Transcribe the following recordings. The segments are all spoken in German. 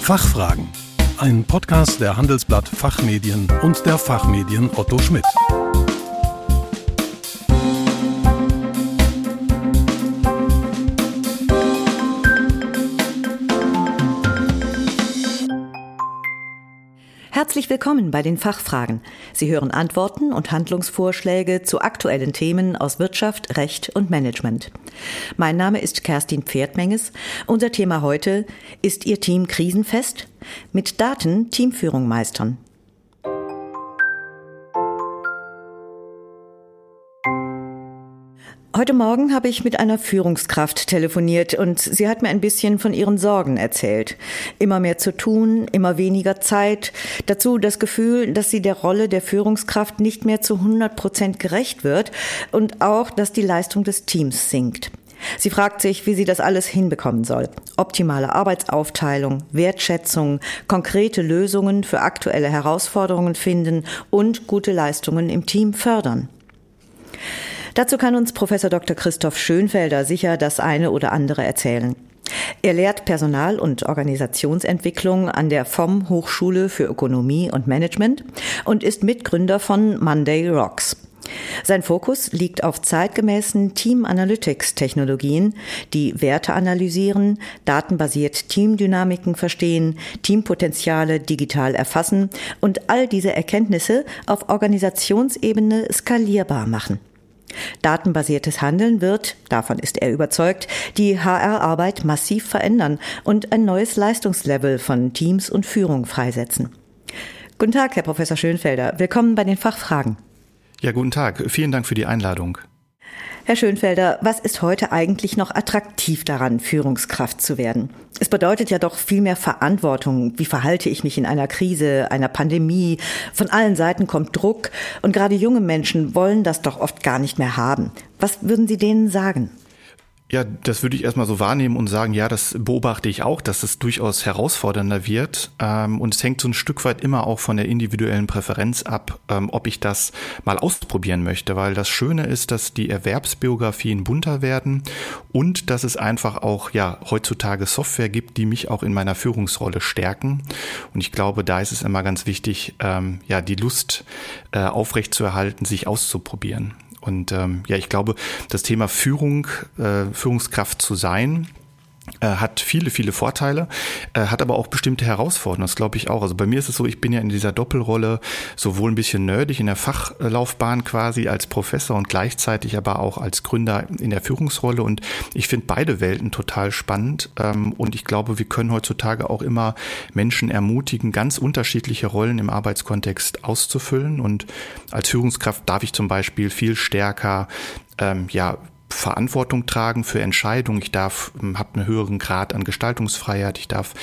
Fachfragen. Ein Podcast der Handelsblatt Fachmedien und der Fachmedien Otto Schmidt. Willkommen bei den Fachfragen. Sie hören Antworten und Handlungsvorschläge zu aktuellen Themen aus Wirtschaft, Recht und Management. Mein Name ist Kerstin Pferdmenges. Unser Thema heute ist Ihr Team krisenfest? Mit Daten Teamführung meistern. Heute Morgen habe ich mit einer Führungskraft telefoniert und sie hat mir ein bisschen von ihren Sorgen erzählt. Immer mehr zu tun, immer weniger Zeit, dazu das Gefühl, dass sie der Rolle der Führungskraft nicht mehr zu 100 Prozent gerecht wird und auch, dass die Leistung des Teams sinkt. Sie fragt sich, wie sie das alles hinbekommen soll. Optimale Arbeitsaufteilung, Wertschätzung, konkrete Lösungen für aktuelle Herausforderungen finden und gute Leistungen im Team fördern. Dazu kann uns Professor Dr. Christoph Schönfelder sicher das eine oder andere erzählen. Er lehrt Personal- und Organisationsentwicklung an der FOM Hochschule für Ökonomie und Management und ist Mitgründer von Monday Rocks. Sein Fokus liegt auf zeitgemäßen Team Analytics Technologien, die Werte analysieren, datenbasiert Teamdynamiken verstehen, Teampotenziale digital erfassen und all diese Erkenntnisse auf Organisationsebene skalierbar machen. Datenbasiertes Handeln wird, davon ist er überzeugt, die HR-Arbeit massiv verändern und ein neues Leistungslevel von Teams und Führung freisetzen. Guten Tag, Herr Professor Schönfelder. Willkommen bei den Fachfragen. Ja, guten Tag. Vielen Dank für die Einladung. Herr Schönfelder, was ist heute eigentlich noch attraktiv daran, Führungskraft zu werden? Es bedeutet ja doch viel mehr Verantwortung. Wie verhalte ich mich in einer Krise, einer Pandemie? Von allen Seiten kommt Druck und gerade junge Menschen wollen das doch oft gar nicht mehr haben. Was würden Sie denen sagen? Ja, das würde ich erstmal so wahrnehmen und sagen, ja, das beobachte ich auch, dass es durchaus herausfordernder wird. Ähm, und es hängt so ein Stück weit immer auch von der individuellen Präferenz ab, ähm, ob ich das mal ausprobieren möchte. Weil das Schöne ist, dass die Erwerbsbiografien bunter werden und dass es einfach auch ja heutzutage Software gibt, die mich auch in meiner Führungsrolle stärken. Und ich glaube, da ist es immer ganz wichtig, ähm, ja, die Lust äh, aufrechtzuerhalten, sich auszuprobieren. Und ähm, ja, ich glaube, das Thema Führung, äh, Führungskraft zu sein, hat viele, viele Vorteile, äh, hat aber auch bestimmte Herausforderungen, das glaube ich auch. Also bei mir ist es so, ich bin ja in dieser Doppelrolle sowohl ein bisschen nerdig in der Fachlaufbahn quasi als Professor und gleichzeitig aber auch als Gründer in der Führungsrolle und ich finde beide Welten total spannend ähm, und ich glaube, wir können heutzutage auch immer Menschen ermutigen, ganz unterschiedliche Rollen im Arbeitskontext auszufüllen und als Führungskraft darf ich zum Beispiel viel stärker ähm, ja, Verantwortung tragen für Entscheidungen. Ich darf, ähm, habe einen höheren Grad an Gestaltungsfreiheit. Ich darf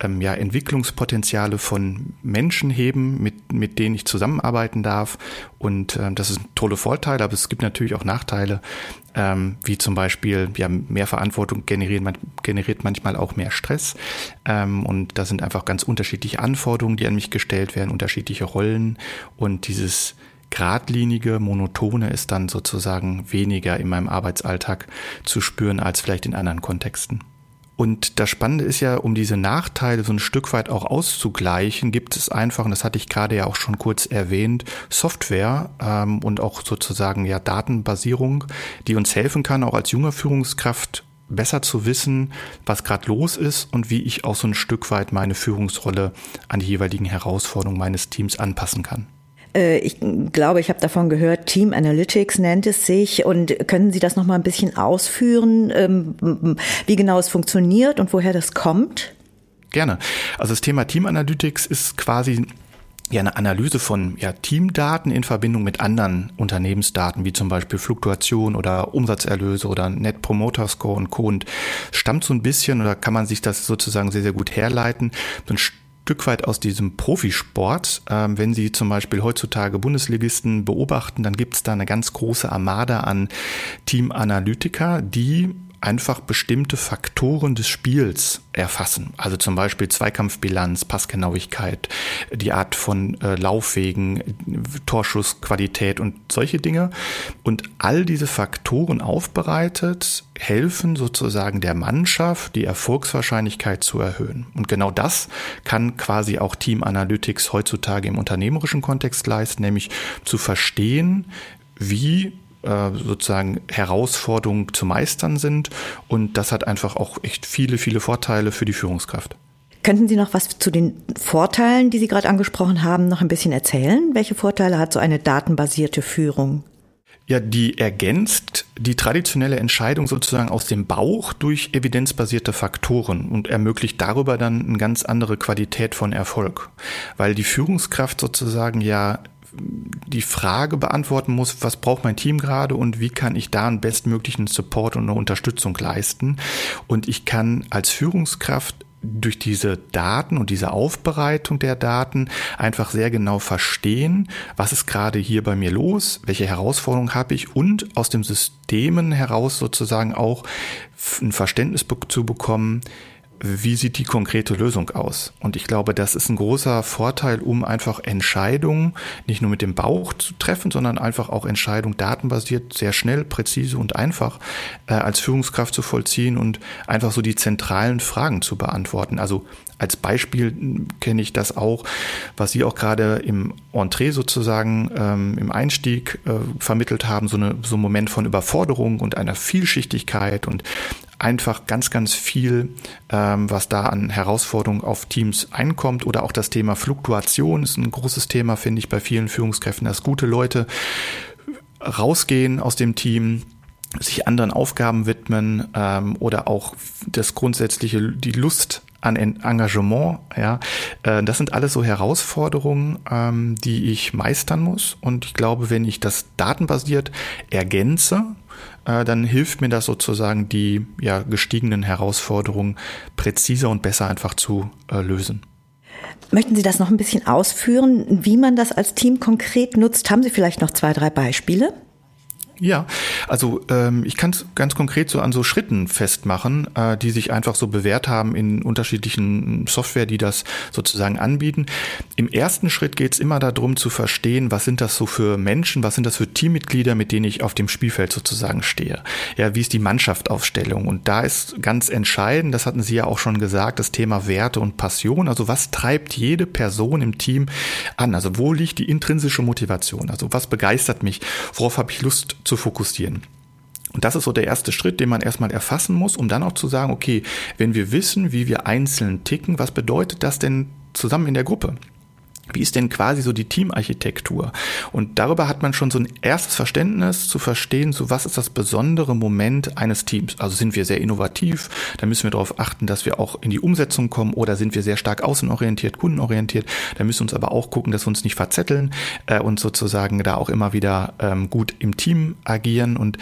ähm, ja Entwicklungspotenziale von Menschen heben, mit, mit denen ich zusammenarbeiten darf. Und ähm, das ist ein tolle Vorteil, aber es gibt natürlich auch Nachteile, ähm, wie zum Beispiel ja, mehr Verantwortung generiert, man, generiert manchmal auch mehr Stress. Ähm, und da sind einfach ganz unterschiedliche Anforderungen, die an mich gestellt werden, unterschiedliche Rollen. Und dieses geradlinige, monotone ist dann sozusagen weniger in meinem Arbeitsalltag zu spüren als vielleicht in anderen Kontexten. Und das Spannende ist ja, um diese Nachteile so ein Stück weit auch auszugleichen, gibt es einfach, und das hatte ich gerade ja auch schon kurz erwähnt, Software ähm, und auch sozusagen ja Datenbasierung, die uns helfen kann, auch als junger Führungskraft besser zu wissen, was gerade los ist und wie ich auch so ein Stück weit meine Führungsrolle an die jeweiligen Herausforderungen meines Teams anpassen kann. Äh, ich glaube, ich habe davon gehört, Team Analytics nennt es sich. Und können Sie das noch mal ein bisschen ausführen, ähm, wie genau es funktioniert und woher das kommt? Gerne. Also das Thema Team Analytics ist quasi ja eine Analyse von ja, Teamdaten in Verbindung mit anderen Unternehmensdaten, wie zum Beispiel Fluktuation oder Umsatzerlöse oder Net Promoter Score und Co. Und stammt so ein bisschen oder kann man sich das sozusagen sehr, sehr gut herleiten. So ein Stück weit aus diesem Profisport. Ähm, wenn Sie zum Beispiel heutzutage Bundesligisten beobachten, dann gibt es da eine ganz große Armada an Teamanalytiker, die einfach bestimmte Faktoren des Spiels erfassen. Also zum Beispiel Zweikampfbilanz, Passgenauigkeit, die Art von äh, Laufwegen, Torschussqualität und solche Dinge. Und all diese Faktoren aufbereitet helfen sozusagen der Mannschaft, die Erfolgswahrscheinlichkeit zu erhöhen. Und genau das kann quasi auch Team Analytics heutzutage im unternehmerischen Kontext leisten, nämlich zu verstehen, wie äh, sozusagen Herausforderungen zu meistern sind. Und das hat einfach auch echt viele, viele Vorteile für die Führungskraft. Könnten Sie noch was zu den Vorteilen, die Sie gerade angesprochen haben, noch ein bisschen erzählen? Welche Vorteile hat so eine datenbasierte Führung? Ja, die ergänzt die traditionelle Entscheidung sozusagen aus dem Bauch durch evidenzbasierte Faktoren und ermöglicht darüber dann eine ganz andere Qualität von Erfolg. Weil die Führungskraft sozusagen ja die Frage beantworten muss, was braucht mein Team gerade und wie kann ich da einen bestmöglichen Support und eine Unterstützung leisten. Und ich kann als Führungskraft durch diese Daten und diese Aufbereitung der Daten einfach sehr genau verstehen, was ist gerade hier bei mir los, welche Herausforderungen habe ich und aus dem Systemen heraus sozusagen auch ein Verständnis zu bekommen, wie sieht die konkrete Lösung aus? Und ich glaube, das ist ein großer Vorteil, um einfach Entscheidungen nicht nur mit dem Bauch zu treffen, sondern einfach auch Entscheidungen datenbasiert, sehr schnell, präzise und einfach äh, als Führungskraft zu vollziehen und einfach so die zentralen Fragen zu beantworten. Also als Beispiel kenne ich das auch, was Sie auch gerade im Entree sozusagen ähm, im Einstieg äh, vermittelt haben, so, eine, so ein Moment von Überforderung und einer Vielschichtigkeit und einfach ganz, ganz viel, ähm, was da an Herausforderungen auf Teams einkommt oder auch das Thema Fluktuation ist ein großes Thema, finde ich, bei vielen Führungskräften, dass gute Leute rausgehen aus dem Team, sich anderen Aufgaben widmen ähm, oder auch das grundsätzliche, die Lust an Engagement, ja, äh, das sind alles so Herausforderungen, ähm, die ich meistern muss. Und ich glaube, wenn ich das datenbasiert ergänze, äh, dann hilft mir das sozusagen, die ja, gestiegenen Herausforderungen präziser und besser einfach zu äh, lösen. Möchten Sie das noch ein bisschen ausführen, wie man das als Team konkret nutzt? Haben Sie vielleicht noch zwei, drei Beispiele? Ja, also ähm, ich kann es ganz konkret so an so Schritten festmachen, äh, die sich einfach so bewährt haben in unterschiedlichen Software, die das sozusagen anbieten. Im ersten Schritt geht es immer darum zu verstehen, was sind das so für Menschen, was sind das für Teammitglieder, mit denen ich auf dem Spielfeld sozusagen stehe. Ja, wie ist die Mannschaftsaufstellung? Und da ist ganz entscheidend, das hatten Sie ja auch schon gesagt, das Thema Werte und Passion. Also was treibt jede Person im Team an? Also wo liegt die intrinsische Motivation? Also was begeistert mich? Worauf habe ich Lust zu fokussieren. Und das ist so der erste Schritt, den man erstmal erfassen muss, um dann auch zu sagen, okay, wenn wir wissen, wie wir einzeln ticken, was bedeutet das denn zusammen in der Gruppe? Wie ist denn quasi so die Teamarchitektur? Und darüber hat man schon so ein erstes Verständnis zu verstehen, so was ist das besondere Moment eines Teams? Also sind wir sehr innovativ, da müssen wir darauf achten, dass wir auch in die Umsetzung kommen oder sind wir sehr stark außenorientiert, kundenorientiert, da müssen wir uns aber auch gucken, dass wir uns nicht verzetteln äh, und sozusagen da auch immer wieder ähm, gut im Team agieren und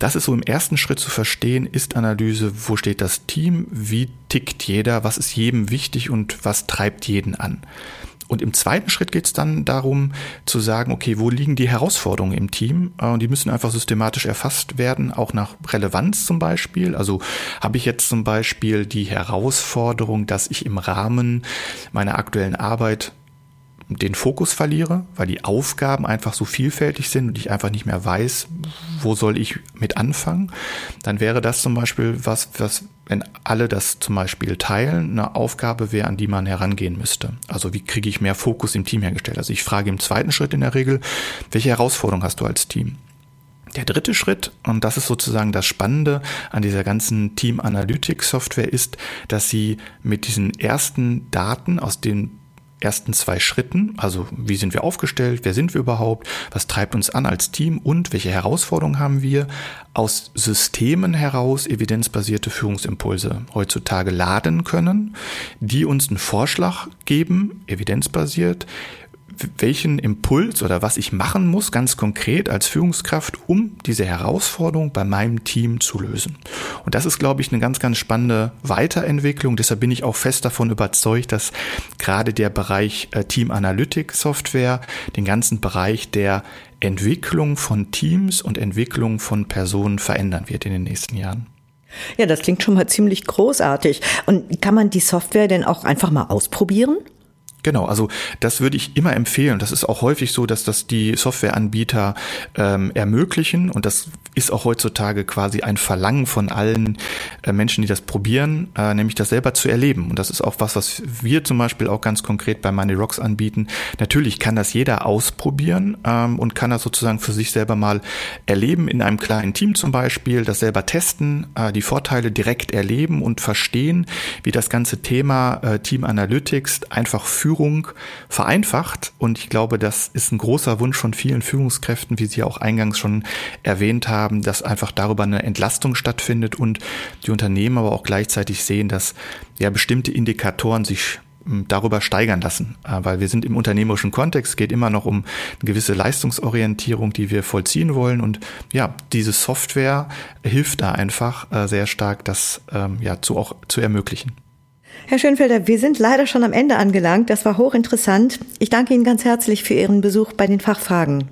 das ist so im ersten Schritt zu verstehen, ist Analyse, wo steht das Team, wie tickt jeder, was ist jedem wichtig und was treibt jeden an. Und im zweiten Schritt geht es dann darum zu sagen, okay, wo liegen die Herausforderungen im Team? Äh, und die müssen einfach systematisch erfasst werden, auch nach Relevanz zum Beispiel. Also habe ich jetzt zum Beispiel die Herausforderung, dass ich im Rahmen meiner aktuellen Arbeit den Fokus verliere, weil die Aufgaben einfach so vielfältig sind und ich einfach nicht mehr weiß, wo soll ich mit anfangen, dann wäre das zum Beispiel was, was, wenn alle das zum Beispiel teilen, eine Aufgabe wäre, an die man herangehen müsste. Also wie kriege ich mehr Fokus im Team hergestellt? Also ich frage im zweiten Schritt in der Regel, welche Herausforderung hast du als Team? Der dritte Schritt, und das ist sozusagen das Spannende an dieser ganzen Team Analytics Software, ist, dass sie mit diesen ersten Daten aus den ersten zwei Schritten, also wie sind wir aufgestellt, wer sind wir überhaupt, was treibt uns an als Team und welche Herausforderungen haben wir, aus Systemen heraus evidenzbasierte Führungsimpulse heutzutage laden können, die uns einen Vorschlag geben, evidenzbasiert, welchen Impuls oder was ich machen muss, ganz konkret als Führungskraft, um diese Herausforderung bei meinem Team zu lösen. Und das ist, glaube ich, eine ganz, ganz spannende Weiterentwicklung. Deshalb bin ich auch fest davon überzeugt, dass gerade der Bereich äh, Team Analytics Software, den ganzen Bereich der Entwicklung von Teams und Entwicklung von Personen verändern wird in den nächsten Jahren. Ja, das klingt schon mal ziemlich großartig. Und kann man die Software denn auch einfach mal ausprobieren? Genau, also das würde ich immer empfehlen. Das ist auch häufig so, dass das die Softwareanbieter ähm, ermöglichen und das ist auch heutzutage quasi ein Verlangen von allen äh, Menschen, die das probieren, äh, nämlich das selber zu erleben. Und das ist auch was, was wir zum Beispiel auch ganz konkret bei Money Rocks anbieten. Natürlich kann das jeder ausprobieren ähm, und kann das sozusagen für sich selber mal erleben in einem kleinen Team zum Beispiel, das selber testen, äh, die Vorteile direkt erleben und verstehen, wie das ganze Thema äh, Team Analytics einfach führt Führung vereinfacht. Und ich glaube, das ist ein großer Wunsch von vielen Führungskräften, wie Sie auch eingangs schon erwähnt haben, dass einfach darüber eine Entlastung stattfindet und die Unternehmen aber auch gleichzeitig sehen, dass ja bestimmte Indikatoren sich hm, darüber steigern lassen, äh, weil wir sind im unternehmerischen Kontext, geht immer noch um eine gewisse Leistungsorientierung, die wir vollziehen wollen und ja, diese Software hilft da einfach äh, sehr stark, das ähm, ja zu auch zu ermöglichen. Herr Schönfelder, wir sind leider schon am Ende angelangt. Das war hochinteressant. Ich danke Ihnen ganz herzlich für Ihren Besuch bei den Fachfragen.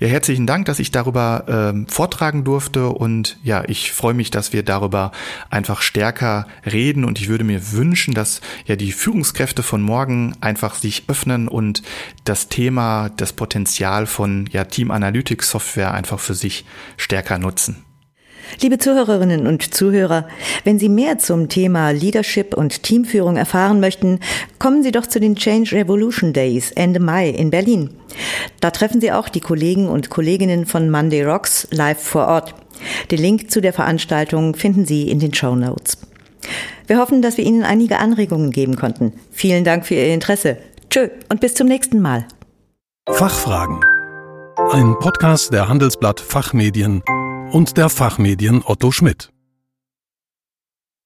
Ja, herzlichen Dank, dass ich darüber ähm, vortragen durfte und ja, ich freue mich, dass wir darüber einfach stärker reden und ich würde mir wünschen, dass ja die Führungskräfte von morgen einfach sich öffnen und das Thema, das Potenzial von ja Team Analytics Software einfach für sich stärker nutzen. Liebe Zuhörerinnen und Zuhörer, wenn Sie mehr zum Thema Leadership und Teamführung erfahren möchten, kommen Sie doch zu den Change Revolution Days Ende Mai in Berlin. Da treffen Sie auch die Kollegen und Kolleginnen von Monday Rocks live vor Ort. Den Link zu der Veranstaltung finden Sie in den Show Notes. Wir hoffen, dass wir Ihnen einige Anregungen geben konnten. Vielen Dank für Ihr Interesse. Tschö und bis zum nächsten Mal. Fachfragen. Ein Podcast der Handelsblatt Fachmedien und der Fachmedien Otto Schmidt.